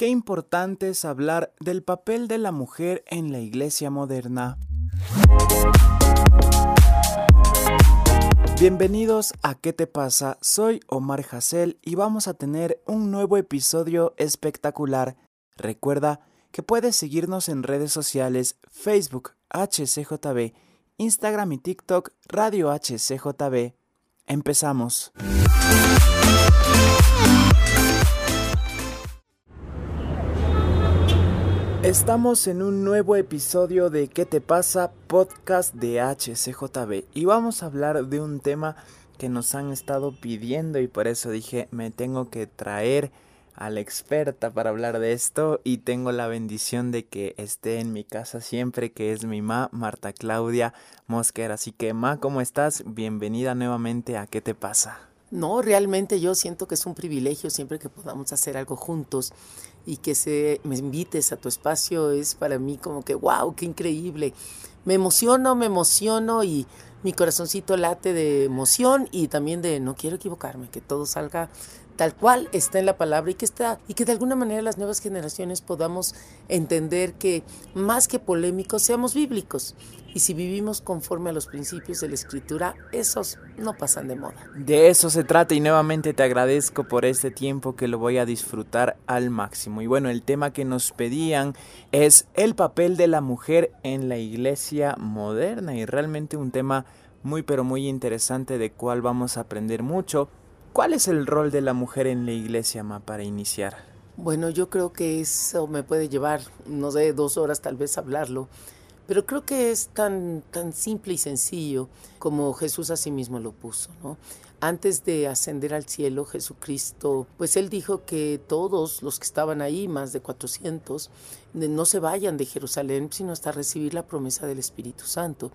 qué importante es hablar del papel de la mujer en la iglesia moderna. Bienvenidos a ¿Qué te pasa? Soy Omar Hassel y vamos a tener un nuevo episodio espectacular. Recuerda que puedes seguirnos en redes sociales Facebook HCJB, Instagram y TikTok Radio HCJB. Empezamos. Estamos en un nuevo episodio de ¿Qué te pasa? Podcast de HCJB y vamos a hablar de un tema que nos han estado pidiendo y por eso dije me tengo que traer a la experta para hablar de esto y tengo la bendición de que esté en mi casa siempre que es mi ma Marta Claudia Mosquera. Así que ma, ¿cómo estás? Bienvenida nuevamente a ¿Qué te pasa? No, realmente yo siento que es un privilegio siempre que podamos hacer algo juntos y que se, me invites a tu espacio es para mí como que, wow, qué increíble. Me emociono, me emociono y mi corazoncito late de emoción y también de no quiero equivocarme, que todo salga tal cual está en la palabra y que está y que de alguna manera las nuevas generaciones podamos entender que más que polémicos seamos bíblicos y si vivimos conforme a los principios de la escritura esos no pasan de moda. De eso se trata y nuevamente te agradezco por este tiempo que lo voy a disfrutar al máximo. Y bueno, el tema que nos pedían es el papel de la mujer en la iglesia moderna y realmente un tema muy pero muy interesante de cual vamos a aprender mucho ¿Cuál es el rol de la mujer en la iglesia, Ma, para iniciar? Bueno, yo creo que eso me puede llevar, no sé, dos horas tal vez hablarlo, pero creo que es tan, tan simple y sencillo como Jesús a sí mismo lo puso, ¿no? Antes de ascender al cielo, Jesucristo, pues él dijo que todos los que estaban ahí, más de 400, no se vayan de Jerusalén, sino hasta recibir la promesa del Espíritu Santo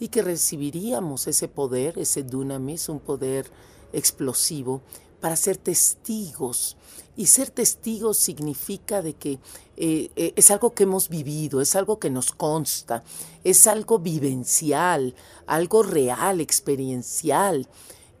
y que recibiríamos ese poder, ese dunamis, un poder explosivo para ser testigos. Y ser testigos significa de que eh, eh, es algo que hemos vivido, es algo que nos consta, es algo vivencial, algo real, experiencial.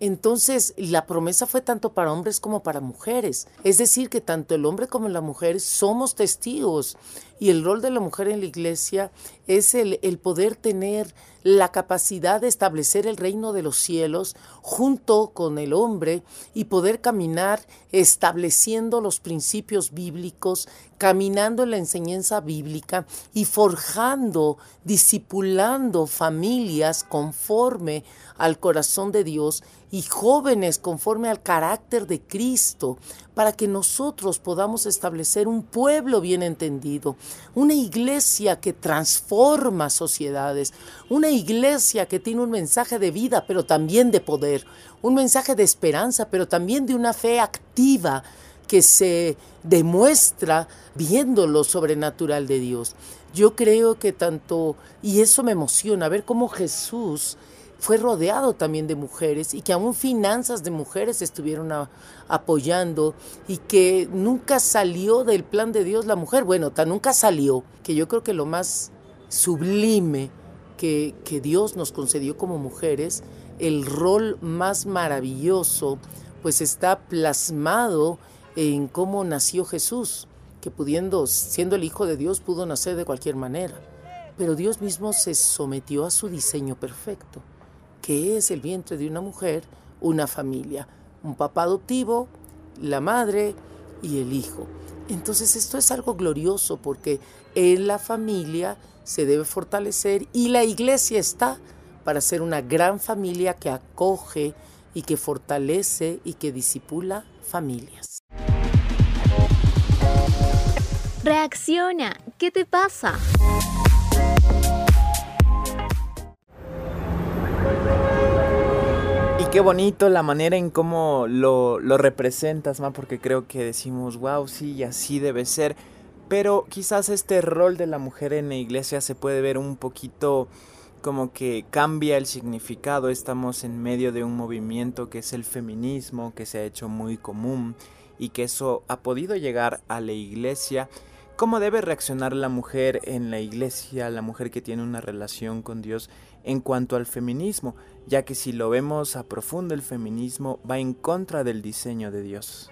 Entonces, la promesa fue tanto para hombres como para mujeres. Es decir, que tanto el hombre como la mujer somos testigos. Y el rol de la mujer en la iglesia es el, el poder tener la capacidad de establecer el reino de los cielos junto con el hombre y poder caminar estableciendo los principios bíblicos, caminando en la enseñanza bíblica y forjando, discipulando familias conforme al corazón de Dios y jóvenes conforme al carácter de Cristo, para que nosotros podamos establecer un pueblo bien entendido, una iglesia que transforma sociedades, una iglesia que tiene un mensaje de vida, pero también de poder, un mensaje de esperanza, pero también de una fe activa que se demuestra viendo lo sobrenatural de Dios. Yo creo que tanto, y eso me emociona, ver cómo Jesús fue rodeado también de mujeres y que aún finanzas de mujeres estuvieron apoyando y que nunca salió del plan de Dios la mujer. Bueno, tan nunca salió, que yo creo que lo más sublime que, que Dios nos concedió como mujeres, el rol más maravilloso, pues está plasmado en cómo nació Jesús, que pudiendo, siendo el Hijo de Dios, pudo nacer de cualquier manera. Pero Dios mismo se sometió a su diseño perfecto que es el vientre de una mujer, una familia, un papá adoptivo, la madre y el hijo. Entonces esto es algo glorioso porque en la familia se debe fortalecer y la iglesia está para ser una gran familia que acoge y que fortalece y que disipula familias. Reacciona, ¿qué te pasa? Qué bonito la manera en cómo lo, lo representas, ma, porque creo que decimos, wow, sí, así debe ser. Pero quizás este rol de la mujer en la iglesia se puede ver un poquito como que cambia el significado. Estamos en medio de un movimiento que es el feminismo, que se ha hecho muy común y que eso ha podido llegar a la iglesia. ¿Cómo debe reaccionar la mujer en la iglesia, la mujer que tiene una relación con Dios en cuanto al feminismo? Ya que si lo vemos a profundo el feminismo va en contra del diseño de Dios.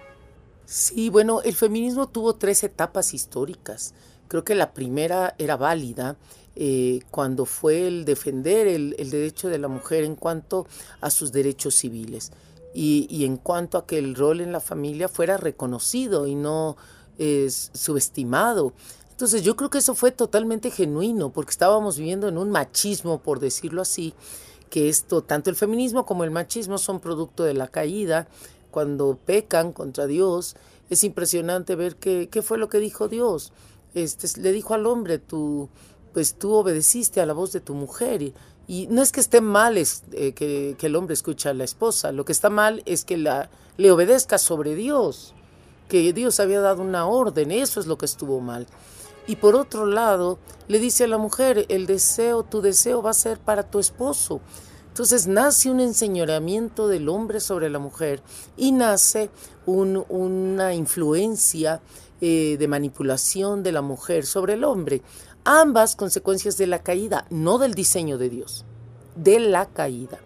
Sí, bueno, el feminismo tuvo tres etapas históricas. Creo que la primera era válida eh, cuando fue el defender el, derecho de la mujer en cuanto a sus derechos civiles y, en cuanto a que el rol en la familia fuera reconocido y no subestimado. Entonces yo creo que eso fue totalmente genuino porque estábamos viviendo en un machismo, por decirlo así, que esto, tanto el feminismo como el machismo son producto de la caída, cuando pecan contra Dios, es impresionante ver qué, qué fue lo que dijo Dios. Este, le dijo al hombre, tú, pues tú obedeciste a la voz de tu mujer. Y, no es que esté mal es, eh, que, que, el hombre escuche a la esposa, lo que está mal es que la, le obedezca sobre Dios, que Dios había dado una orden, eso es lo que estuvo mal. Y por otro lado, le dice a la mujer, el deseo, tu deseo va a ser para tu esposo. Entonces nace un enseñoramiento del hombre sobre la mujer y nace una influencia eh, de manipulación de la mujer sobre el hombre. Ambas consecuencias de la caída, no del diseño de Dios, de la caída.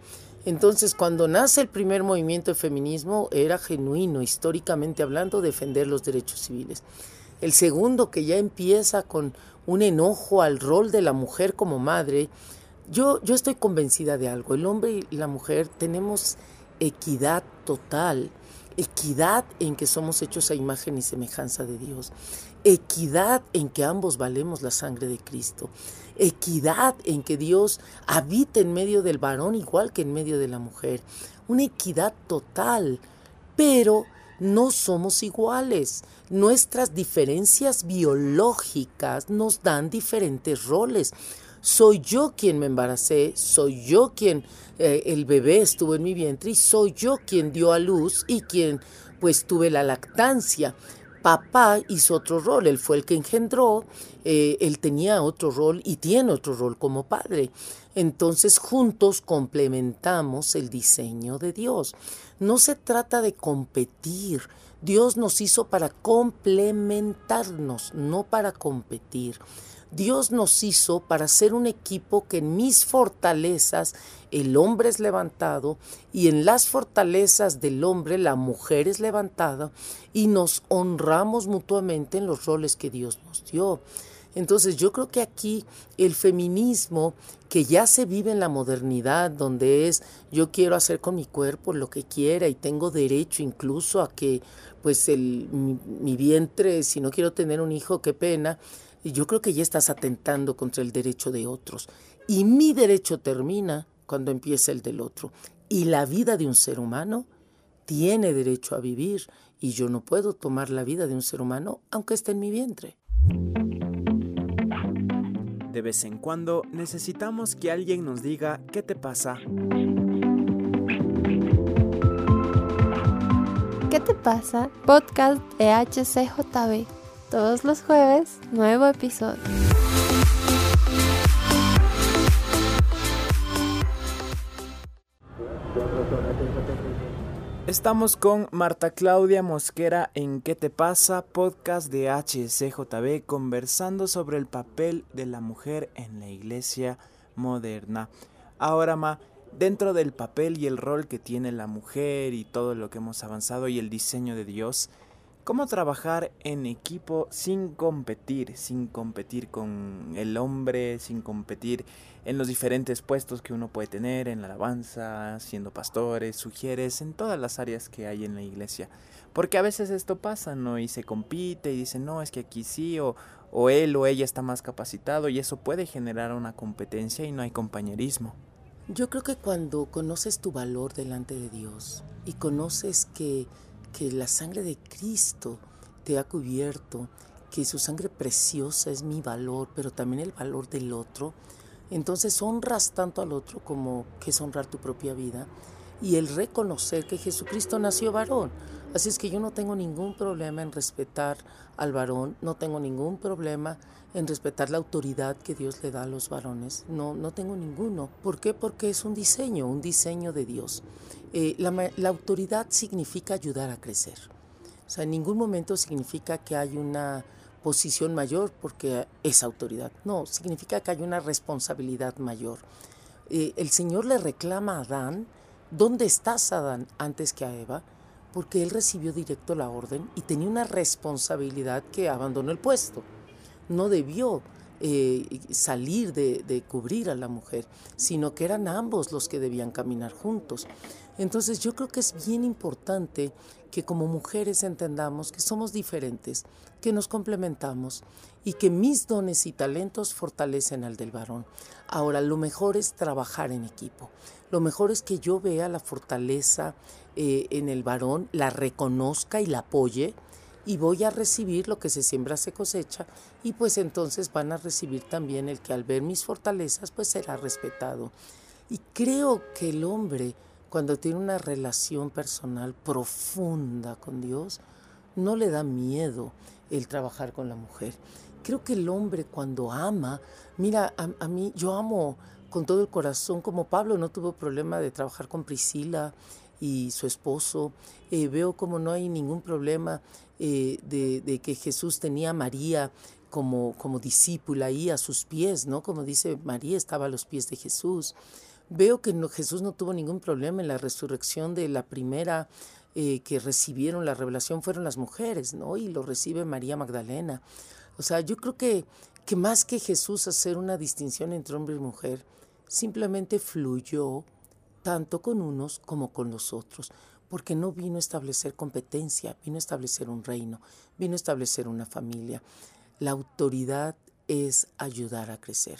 Entonces, cuando nace el primer movimiento de feminismo, era genuino, históricamente hablando, defender los derechos civiles. El segundo, que ya empieza con un enojo al rol de la mujer como madre, yo, yo estoy convencida de algo. El hombre y la mujer tenemos equidad total, equidad en que somos hechos a imagen y semejanza de Dios, equidad en que ambos valemos la sangre de Cristo, equidad en que Dios habita en medio del varón igual que en medio de la mujer, una equidad total, pero no somos iguales. Nuestras diferencias biológicas nos dan diferentes roles soy yo quien me embaracé, soy yo quien eh, el bebé estuvo en mi vientre y soy yo quien dio a luz y quien pues tuve la lactancia. Papá hizo otro rol, él fue el que engendró, eh, él tenía otro rol y tiene otro rol como padre. Entonces juntos complementamos el diseño de Dios. No se trata de competir, Dios nos hizo para complementarnos, no para competir. Dios nos hizo para ser un equipo que en mis fortalezas el hombre es levantado y en las fortalezas del hombre la mujer es levantada y nos honramos mutuamente en los roles que Dios nos dio. Entonces yo creo que aquí el feminismo que ya se vive en la modernidad, donde es yo quiero hacer con mi cuerpo lo que quiera y tengo derecho incluso a que pues el, mi, mi vientre, si no quiero tener un hijo, qué pena, yo creo que ya estás atentando contra el derecho de otros. Y mi derecho termina cuando empieza el del otro. Y la vida de un ser humano tiene derecho a vivir y yo no puedo tomar la vida de un ser humano aunque esté en mi vientre. De vez en cuando necesitamos que alguien nos diga qué te pasa. ¿Qué te pasa? Podcast de HCJB. Todos los jueves, nuevo episodio. Estamos con Marta Claudia Mosquera en ¿Qué te pasa? Podcast de HCJB conversando sobre el papel de la mujer en la iglesia moderna. Ahora, Ma, dentro del papel y el rol que tiene la mujer y todo lo que hemos avanzado y el diseño de Dios, cómo trabajar en equipo sin competir, sin competir con el hombre, sin competir en los diferentes puestos que uno puede tener, en la alabanza, siendo pastores, sugieres, en todas las áreas que hay en la iglesia. Porque a veces esto pasa, ¿no? Y se compite y dice, no, es que aquí sí, o, o él o ella está más capacitado y eso puede generar una competencia y no hay compañerismo. Yo creo que cuando conoces tu valor delante de Dios y conoces que que la sangre de Cristo te ha cubierto, que su sangre preciosa es mi valor, pero también el valor del otro, entonces honras tanto al otro como que es honrar tu propia vida y el reconocer que Jesucristo nació varón. Así es que yo no tengo ningún problema en respetar al varón, no tengo ningún problema en respetar la autoridad que Dios le da a los varones. No, no tengo ninguno. ¿Por qué? Porque es un diseño, un diseño de Dios. Eh, la, autoridad significa ayudar a crecer. O sea, en ningún momento significa que hay una posición mayor porque es autoridad. No, significa que hay una responsabilidad mayor. Eh, el Señor le reclama a Adán, ¿dónde estás Adán? Antes que a Eva, porque él recibió directo la orden y tenía una responsabilidad que abandonó el puesto. No debió eh, salir de, de, cubrir a la mujer, sino que eran ambos los que debían caminar juntos. Entonces yo creo que es bien importante que como mujeres entendamos que somos diferentes, que nos complementamos y que mis dones y talentos fortalecen al del varón. Ahora, lo mejor es trabajar en equipo. Lo mejor es que yo vea la fortaleza eh, en el varón, la reconozca y la apoye y voy a recibir lo que se siembra se cosecha y pues entonces van a recibir también el que al ver mis fortalezas pues será respetado. Y creo que el hombre cuando tiene una relación personal profunda con Dios, no le da miedo el trabajar con la mujer. Creo que el hombre cuando ama, mira, a, mí yo amo con todo el corazón, como Pablo no tuvo problema de trabajar con Priscila y su esposo, eh, veo como no hay ningún problema eh, de, de, que Jesús tenía a María como, como discípula ahí a sus pies, ¿no? Como dice María estaba a los pies de Jesús. Veo que Jesús no tuvo ningún problema en la resurrección de la primera eh, que recibieron la revelación fueron las mujeres, ¿no? Y lo recibe María Magdalena. O sea, yo creo que, que más que Jesús hacer una distinción entre hombre y mujer, simplemente fluyó tanto con unos como con los otros, porque no vino a establecer competencia, vino a establecer un reino, vino a establecer una familia. La autoridad es ayudar a crecer.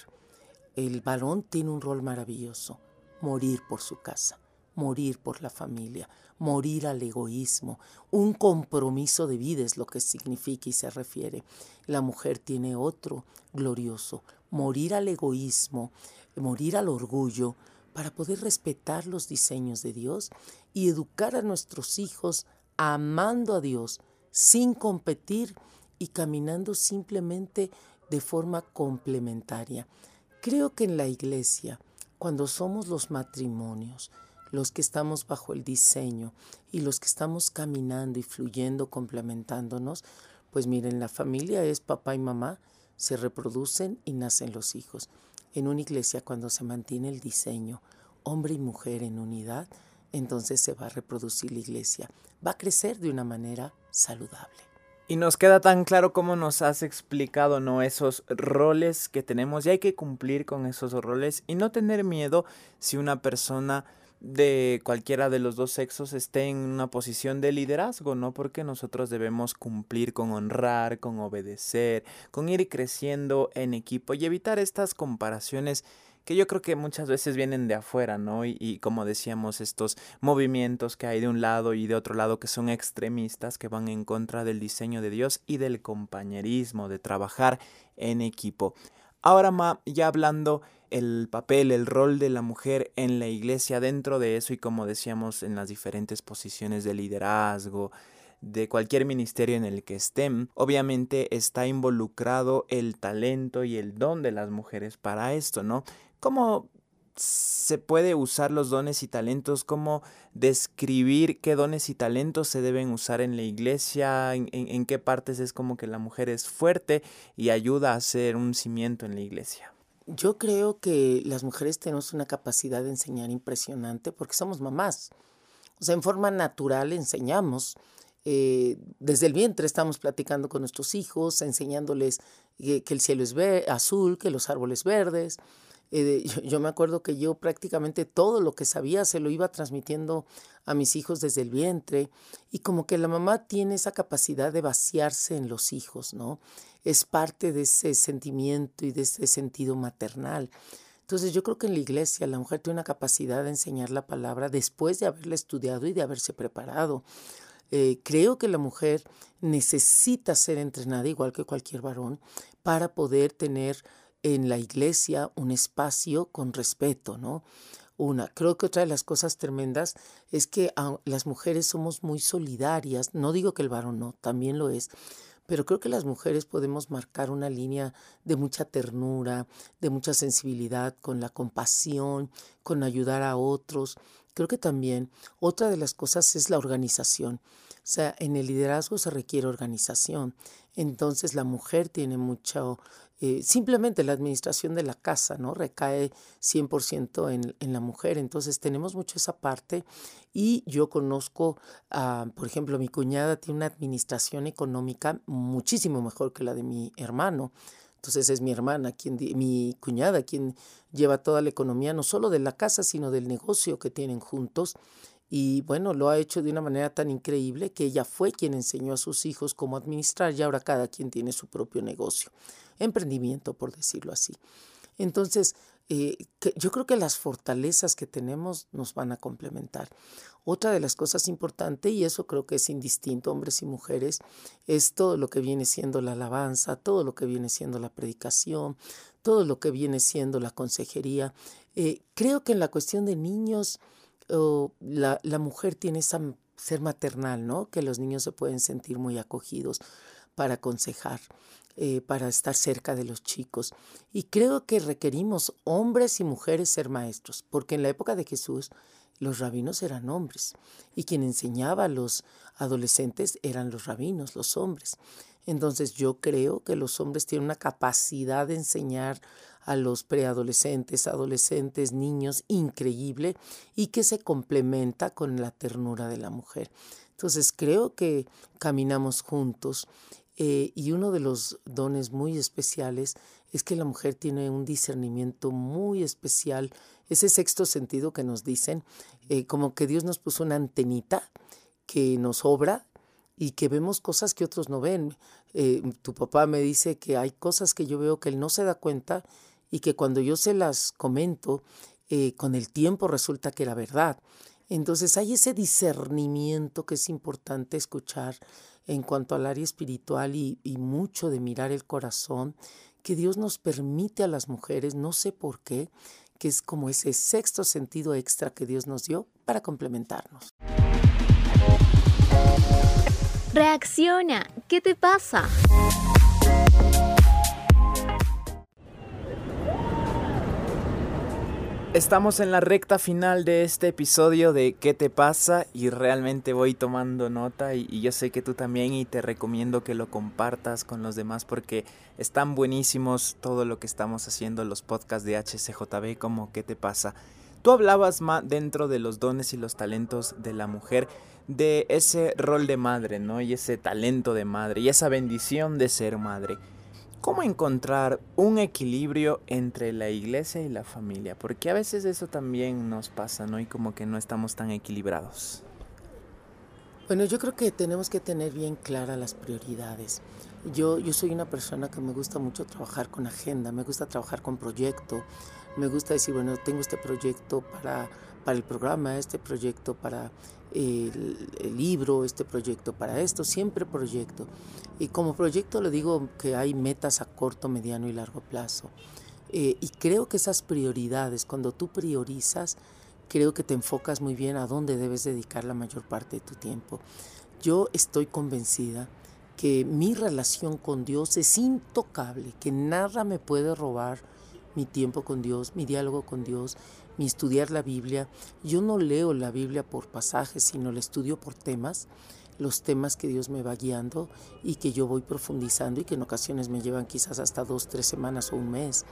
El varón tiene un rol maravilloso, morir por su casa, morir por la familia, morir al egoísmo. Un compromiso de vida es lo que significa y se refiere. La mujer tiene otro glorioso, morir al egoísmo, morir al orgullo, para poder respetar los diseños de Dios y educar a nuestros hijos amando a Dios, sin competir y caminando simplemente de forma complementaria. Creo que en la iglesia, cuando somos los matrimonios, los que estamos bajo el diseño y los que estamos caminando y fluyendo, complementándonos, pues miren, la familia es papá y mamá, se reproducen y nacen los hijos. En una iglesia, cuando se mantiene el diseño, hombre y mujer en unidad, entonces se va a reproducir la iglesia, va a crecer de una manera saludable. Y nos queda tan claro cómo nos has explicado, ¿no? Esos roles que tenemos y hay que cumplir con esos roles y no tener miedo si una persona de cualquiera de los dos sexos esté en una posición de liderazgo, ¿no? Porque nosotros debemos cumplir con honrar, con obedecer, con ir creciendo en equipo y evitar estas comparaciones que yo creo que muchas veces vienen de afuera, ¿no? Y, como decíamos, estos movimientos que hay de un lado y de otro lado que son extremistas, que van en contra del diseño de Dios y del compañerismo, de trabajar en equipo. Ahora, Ma, ya hablando el papel, el rol de la mujer en la iglesia dentro de eso y como decíamos en las diferentes posiciones de liderazgo, de cualquier ministerio en el que estén, obviamente está involucrado el talento y el don de las mujeres para esto, ¿no? ¿Cómo se puede usar los dones y talentos? ¿Cómo describir qué dones y talentos se deben usar en la iglesia? ¿En, qué partes es como que la mujer es fuerte y ayuda a hacer un cimiento en la iglesia? Yo creo que las mujeres tenemos una capacidad de enseñar impresionante porque somos mamás. O sea, en forma natural enseñamos. Eh, desde el vientre estamos platicando con nuestros hijos, enseñándoles que, el cielo es azul, que los árboles verdes, eh, yo, me acuerdo que yo prácticamente todo lo que sabía se lo iba transmitiendo a mis hijos desde el vientre y como que la mamá tiene esa capacidad de vaciarse en los hijos, ¿no? Es parte de ese sentimiento y de ese sentido maternal. Entonces yo creo que en la iglesia la mujer tiene una capacidad de enseñar la palabra después de haberla estudiado y de haberse preparado. Eh, creo que la mujer necesita ser entrenada igual que cualquier varón para poder tener en la iglesia un espacio con respeto, ¿no? Una, creo que otra de las cosas tremendas es que las mujeres somos muy solidarias, no digo que el varón no, también lo es, pero creo que las mujeres podemos marcar una línea de mucha ternura, de mucha sensibilidad, con la compasión, con ayudar a otros. Creo que también otra de las cosas es la organización. O sea, en el liderazgo se requiere organización. Entonces la mujer tiene mucho eh, simplemente la administración de la casa, ¿no? Recae 100% en, en la mujer. Entonces tenemos mucho esa parte y yo conozco, por ejemplo, mi cuñada tiene una administración económica muchísimo mejor que la de mi hermano. Entonces es mi hermana, quien, mi cuñada, quien lleva toda la economía, no solo de la casa, sino del negocio que tienen juntos. Y bueno, lo ha hecho de una manera tan increíble que ella fue quien enseñó a sus hijos cómo administrar y ahora cada quien tiene su propio negocio, emprendimiento, por decirlo así. Entonces, eh, yo creo que las fortalezas que tenemos nos van a complementar. Otra de las cosas importantes, y eso creo que es indistinto, hombres y mujeres, es todo lo que viene siendo la alabanza, todo lo que viene siendo la predicación, todo lo que viene siendo la consejería. Eh, creo que en la cuestión de niños, la, la, mujer tiene esa ser maternal, ¿no? Que los niños se pueden sentir muy acogidos para aconsejar, eh, para estar cerca de los chicos. Y creo que requerimos hombres y mujeres ser maestros, porque en la época de Jesús los rabinos eran hombres y quien enseñaba a los adolescentes eran los rabinos, los hombres. Entonces yo creo que los hombres tienen una capacidad de enseñar a los preadolescentes, adolescentes, niños increíble y que se complementa con la ternura de la mujer. Entonces creo que caminamos juntos eh, y uno de los dones muy especiales es que la mujer tiene un discernimiento muy especial, ese sexto sentido que nos dicen, eh, como que Dios nos puso una antenita que nos obra y que vemos cosas que otros no ven. Eh, tu papá me dice que hay cosas que yo veo que él no se da cuenta y que cuando yo se las comento, con el tiempo resulta que era verdad. Entonces hay ese discernimiento que es importante escuchar en cuanto al área espiritual y, y mucho de mirar el corazón que Dios nos permite a las mujeres, no sé por qué, que es como ese sexto sentido extra que Dios nos dio para complementarnos. Reacciona, ¿qué te pasa? Estamos en la recta final de este episodio de ¿Qué te pasa? Y realmente voy tomando nota y, yo sé que tú también y te recomiendo que lo compartas con los demás porque están buenísimos todo lo que estamos haciendo los podcasts de HCJB como ¿Qué te pasa? Tú hablabas más dentro de los dones y los talentos de la mujer de ese rol de madre, ¿no? Y ese talento de madre y esa bendición de ser madre. ¿Cómo encontrar un equilibrio entre la iglesia y la familia? Porque a veces eso también nos pasa, ¿no? Y como que no estamos tan equilibrados. Bueno, yo creo que tenemos que tener bien claras las prioridades. Yo, yo soy una persona que me gusta mucho trabajar con agenda, me gusta trabajar con proyecto, me gusta decir, bueno, tengo este proyecto para, para el programa, este proyecto para el, libro, este proyecto para esto, siempre proyecto. Y como proyecto le digo que hay metas a corto, mediano y largo plazo. Eh, y creo que esas prioridades, cuando tú priorizas, creo que te enfocas muy bien a dónde debes dedicar la mayor parte de tu tiempo. Yo estoy convencida que mi relación con Dios es intocable, que nada me puede robar mi tiempo con Dios, mi diálogo con Dios, mi estudiar la Biblia. Yo no leo la Biblia por pasajes, sino la estudio por temas, los temas que Dios me va guiando y que yo voy profundizando y que en ocasiones me llevan quizás hasta dos, tres semanas o un mes,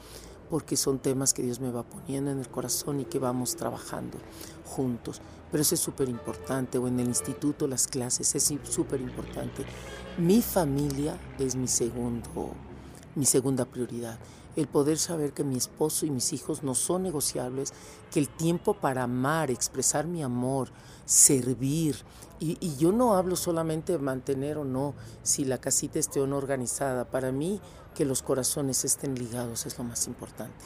porque son temas que Dios me va poniendo en el corazón y que vamos trabajando juntos. Pero eso es súper importante, o en el instituto, las clases, es súper importante. Mi familia es mi segundo, mi segunda prioridad el poder saber que mi esposo y mis hijos no son negociables, que el tiempo para amar, expresar mi amor, servir, y, yo no hablo solamente de mantener o no, si la casita esté o no organizada, para mí que los corazones estén ligados es lo más importante.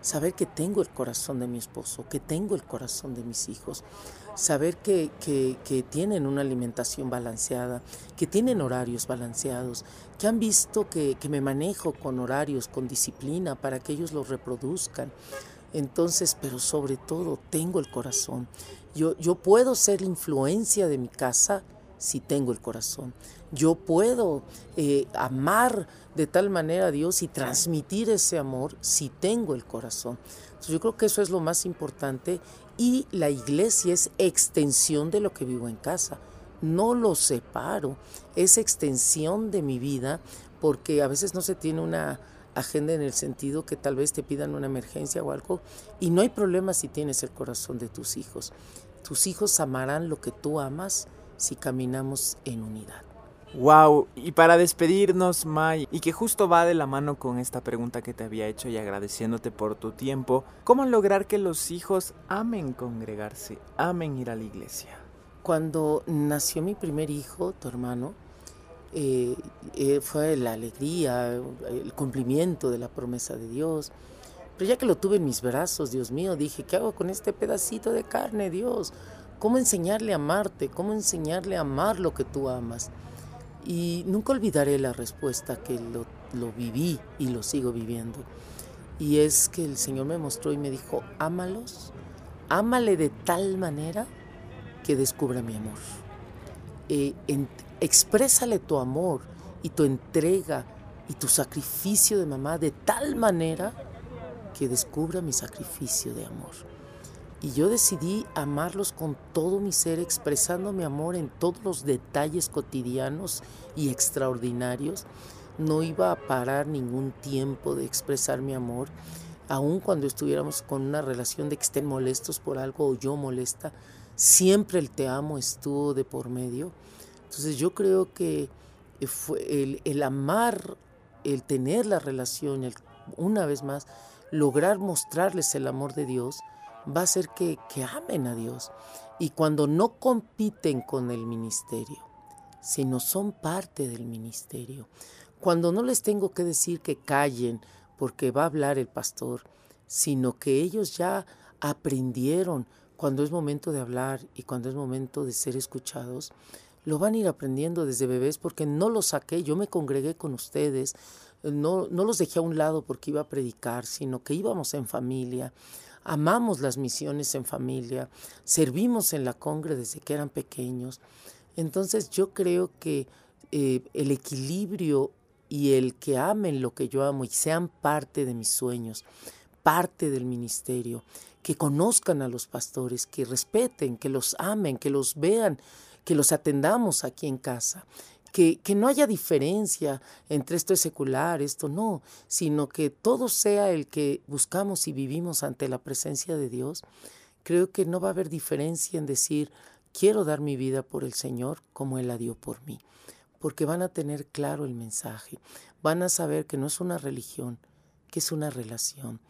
Saber que tengo el corazón de mi esposo, que tengo el corazón de mis hijos, saber que, que, tienen una alimentación balanceada, que tienen horarios balanceados, que han visto que, que, me manejo con horarios, con disciplina para que ellos los reproduzcan. Entonces, pero sobre todo, tengo el corazón. Yo, yo puedo ser influencia de mi casa si tengo el corazón. Yo puedo eh, amar de tal manera a Dios y transmitir ese amor si tengo el corazón. yo creo que eso es lo más importante y la iglesia es extensión de lo que vivo en casa. No lo separo, es extensión de mi vida porque a veces no se tiene una agenda en el sentido que tal vez te pidan una emergencia o algo. Y no hay problema si tienes el corazón de tus hijos. Tus hijos amarán lo que tú amas si caminamos en unidad. Wow, y para despedirnos, May, y que justo va de la mano con esta pregunta que te había hecho y agradeciéndote por tu tiempo, ¿cómo lograr que los hijos amen congregarse, amen ir a la iglesia? Cuando nació mi primer hijo, tu hermano, eh, eh, fue la alegría, el cumplimiento de la promesa de Dios. Pero ya que lo tuve en mis brazos, Dios mío, dije, ¿qué hago con este pedacito de carne, Dios? ¿Cómo enseñarle a amarte? ¿Cómo enseñarle a amar lo que tú amas? Y nunca olvidaré la respuesta que lo, lo viví y lo sigo viviendo. Y es que el Señor me mostró y me dijo, ámalos, ámale de tal manera que descubra mi amor. Eh, exprésale tu amor y tu entrega y tu sacrificio de mamá de tal manera que descubra mi sacrificio de amor. Y yo decidí amarlos con todo mi ser, expresando mi amor en todos los detalles cotidianos y extraordinarios. No iba a parar ningún tiempo de expresar mi amor, aun cuando estuviéramos con una relación de que estén molestos por algo o yo molesta. Siempre el te amo estuvo de por medio. Entonces yo creo que fue el, amar, el tener la relación, el, una vez más, lograr mostrarles el amor de Dios, va a hacer que, que amen a Dios. Y cuando no compiten con el ministerio, sino son parte del ministerio, cuando no les tengo que decir que callen porque va a hablar el pastor, sino que ellos ya aprendieron cuando es momento de hablar y cuando es momento de ser escuchados, lo van a ir aprendiendo desde bebés porque no los saqué, yo me congregué con ustedes, no, no los dejé a un lado porque iba a predicar, sino que íbamos en familia amamos las misiones en familia, servimos en la congre desde que eran pequeños. Entonces yo creo que eh, el equilibrio y el que amen lo que yo amo y sean parte de mis sueños, parte del ministerio, que conozcan a los pastores, que respeten, que los amen, que los vean, que los atendamos aquí en casa, que, no haya diferencia entre esto es secular, esto no, sino que todo sea el que buscamos y vivimos ante la presencia de Dios, creo que no va a haber diferencia en decir, quiero dar mi vida por el Señor como Él la dio por mí, porque van a tener claro el mensaje, van a saber que no es una religión, que es una relación,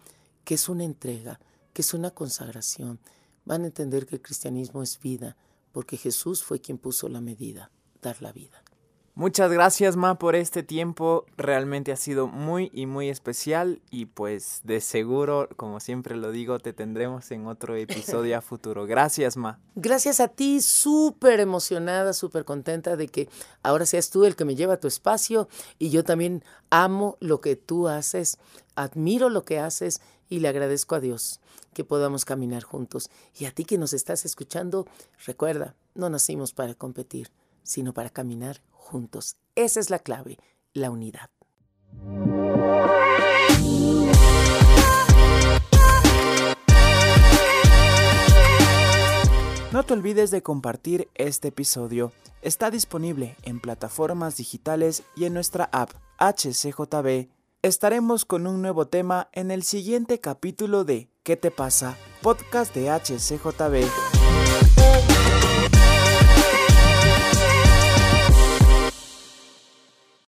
que es una entrega, que es una consagración, van a entender que el cristianismo es vida, porque Jesús fue quien puso la medida, dar la vida. Muchas gracias Ma por este tiempo, realmente ha sido muy y muy especial y pues de seguro, como siempre lo digo, te tendremos en otro episodio a futuro. Gracias Ma. Gracias a ti, súper emocionada, súper contenta de que ahora seas tú el que me lleva a tu espacio y yo también amo lo que tú haces, admiro lo que haces y le agradezco a Dios que podamos caminar juntos. Y a ti que nos estás escuchando, recuerda, no nacimos para competir, sino para caminar juntos. Esa es la clave, la unidad. No te olvides de compartir este episodio. Está disponible en plataformas digitales y en nuestra app HCJB. Estaremos con un nuevo tema en el siguiente capítulo de ¿Qué te pasa? Podcast de HCJB.